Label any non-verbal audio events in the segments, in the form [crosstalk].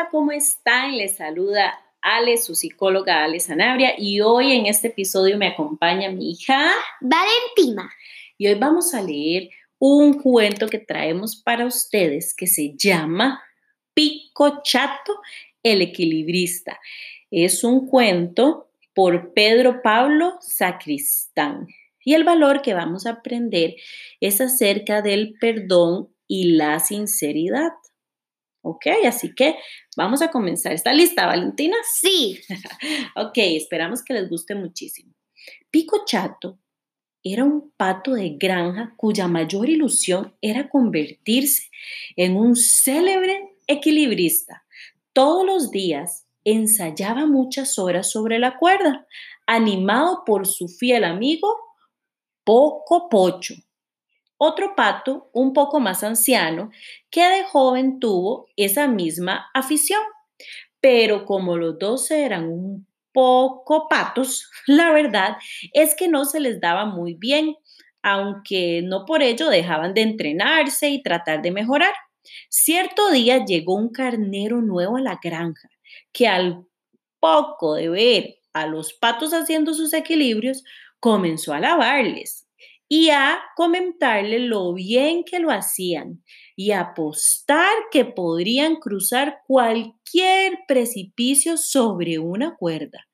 Hola, ¿cómo están? Les saluda Ale, su psicóloga Ale Sanabria, y hoy en este episodio me acompaña mi hija Valentina. Y hoy vamos a leer un cuento que traemos para ustedes que se llama Pico Chato, el equilibrista. Es un cuento por Pedro Pablo Sacristán. Y el valor que vamos a aprender es acerca del perdón y la sinceridad. ¿Ok? Así que vamos a comenzar. ¿Está lista, Valentina? Sí. [laughs] ok, esperamos que les guste muchísimo. Pico Chato era un pato de granja cuya mayor ilusión era convertirse en un célebre equilibrista. Todos los días ensayaba muchas horas sobre la cuerda, animado por su fiel amigo Poco Pocho, otro pato, un poco más anciano, que de joven tuvo esa misma afición. Pero como los dos eran un poco patos, [laughs] la verdad es que no se les daba muy bien, aunque no por ello dejaban de entrenarse y tratar de mejorar. Cierto día llegó un carnero nuevo a la granja, que al poco de ver a los patos haciendo sus equilibrios, comenzó a alabarles y a comentarle lo bien que lo hacían y apostar que podrían cruzar cualquier precipicio sobre una cuerda.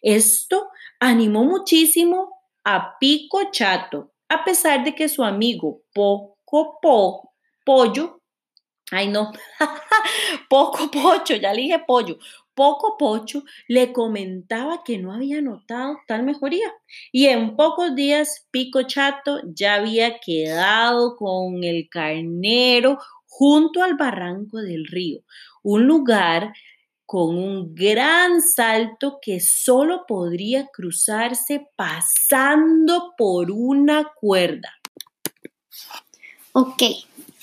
Esto animó muchísimo a Pico Chato, a pesar de que su amigo Poco po, Pollo, ay no, [laughs] Poco Pocho, ya le dije pollo, poco Pocho le comentaba que no había notado tal mejoría y en pocos días Pico Chato ya había quedado con el carnero junto al barranco del río, un lugar con un gran salto que solo podría cruzarse pasando por una cuerda. Ok,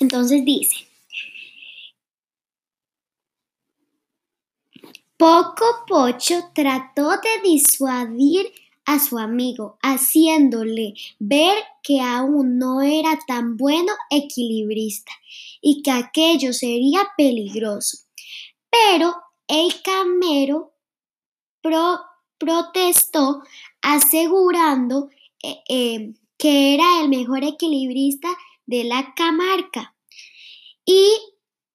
entonces dice, Poco Pocho trató de disuadir a su amigo, haciéndole ver que aún no era tan bueno equilibrista y que aquello sería peligroso. Pero el camero protestó asegurando eh, eh, que era el mejor equilibrista de la camarca y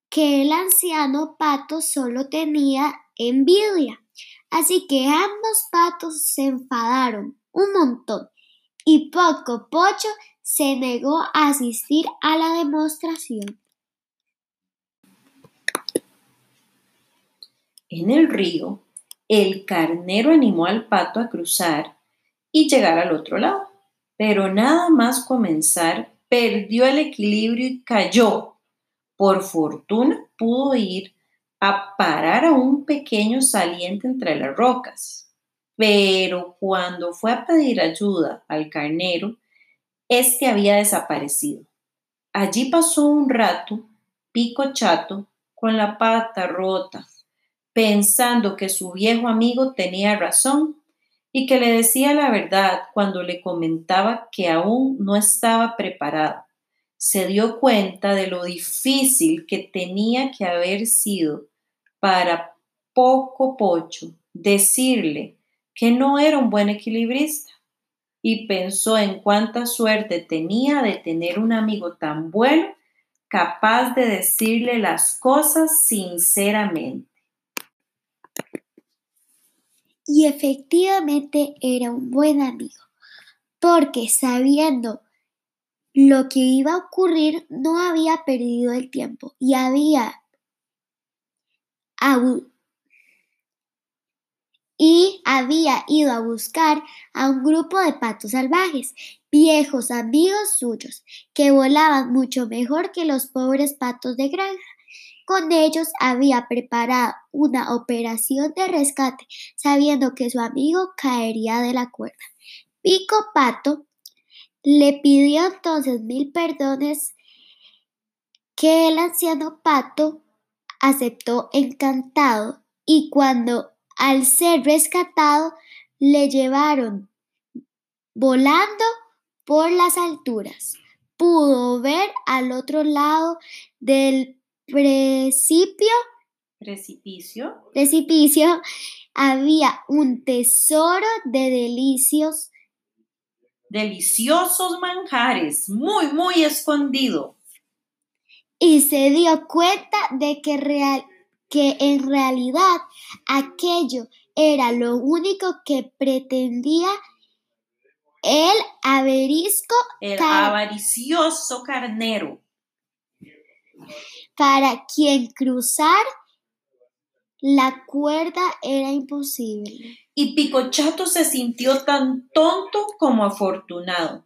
que el anciano pato solo tenía envidia. Así que ambos patos se enfadaron un montón y Poco Pocho se negó a asistir a la demostración. En el río, el carnero animó al pato a cruzar y llegar al otro lado, pero nada más comenzar perdió el equilibrio y cayó. Por fortuna pudo ir a parar a un pequeño saliente entre las rocas. Pero cuando fue a pedir ayuda al carnero, éste había desaparecido. Allí pasó un rato, pico chato, con la pata rota, pensando que su viejo amigo tenía razón y que le decía la verdad cuando le comentaba que aún no estaba preparado. Se dio cuenta de lo difícil que tenía que haber sido para Poco Pocho decirle que no era un buen equilibrista y pensó en cuánta suerte tenía de tener un amigo tan bueno capaz de decirle las cosas sinceramente. Y efectivamente era un buen amigo, porque sabiendo lo que iba a ocurrir, no había perdido el tiempo y había y había ido a buscar a un grupo de patos salvajes, viejos amigos suyos, que volaban mucho mejor que los pobres patos de granja. Con ellos había preparado una operación de rescate, sabiendo que su amigo caería de la cuerda. Pico Pato le pidió entonces mil perdones que el anciano pato aceptó encantado y cuando al ser rescatado le llevaron volando por las alturas. Pudo ver al otro lado del precipicio Precipicio. precipicio había un tesoro de delicios Deliciosos manjares, muy, muy escondido. y se dio cuenta de que, real- que en realidad aquello era lo único que pretendía el averisco El Car- avaricioso carnero. para quien cruzar la cuerda era imposible. Y Picochato se sintió tan tonto como afortunado,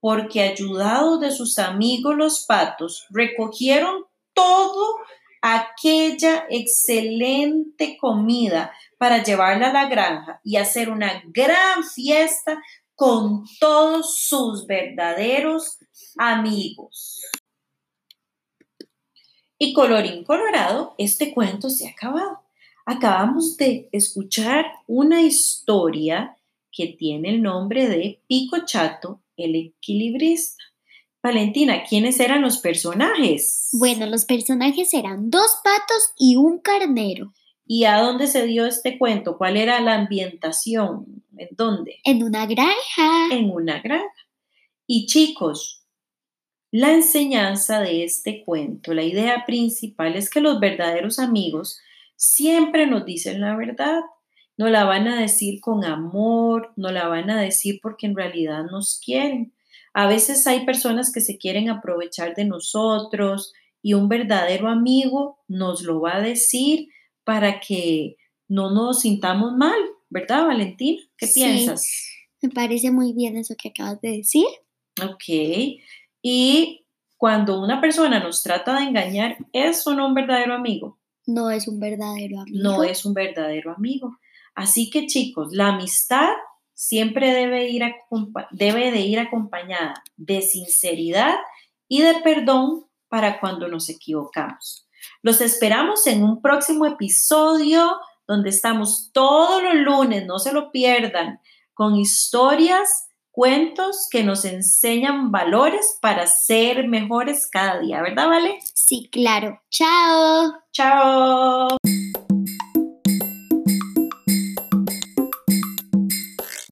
porque ayudados de sus amigos los patos, recogieron todo aquella excelente comida para llevarla a la granja y hacer una gran fiesta con todos sus verdaderos amigos. Y colorín colorado, este cuento se ha acabado. Acabamos de escuchar una historia que tiene el nombre de Pico Chato, el equilibrista. Valentina, ¿quiénes eran los personajes? Bueno, los personajes eran dos patos y un carnero ¿Y a dónde se dio este cuento? ¿Cuál era la ambientación? ¿En dónde? en una granja. En una granja. Y chicos, la enseñanza de este cuento, la idea principal es que los verdaderos amigos siempre nos dicen la verdad. No la van a decir con amor, no la van a decir porque en realidad nos quieren. A veces hay personas que se quieren aprovechar de nosotros y un verdadero amigo nos lo va a decir para que no nos sintamos mal, ¿verdad, Valentina? ¿Qué Sí. piensas? Me parece muy bien eso que acabas de decir. Ok. Y cuando una persona nos trata de engañar, ¿es o no un verdadero amigo? No es un verdadero amigo. No es un verdadero amigo. Así que chicos, la amistad siempre debe ir, debe de ir acompañada de sinceridad y de perdón para cuando nos equivocamos. Los esperamos en un próximo episodio donde estamos todos los lunes, no se lo pierdan, con historias, cuentos que nos enseñan valores para ser mejores cada día, ¿verdad, Vale? Sí, claro. Chao. Chao.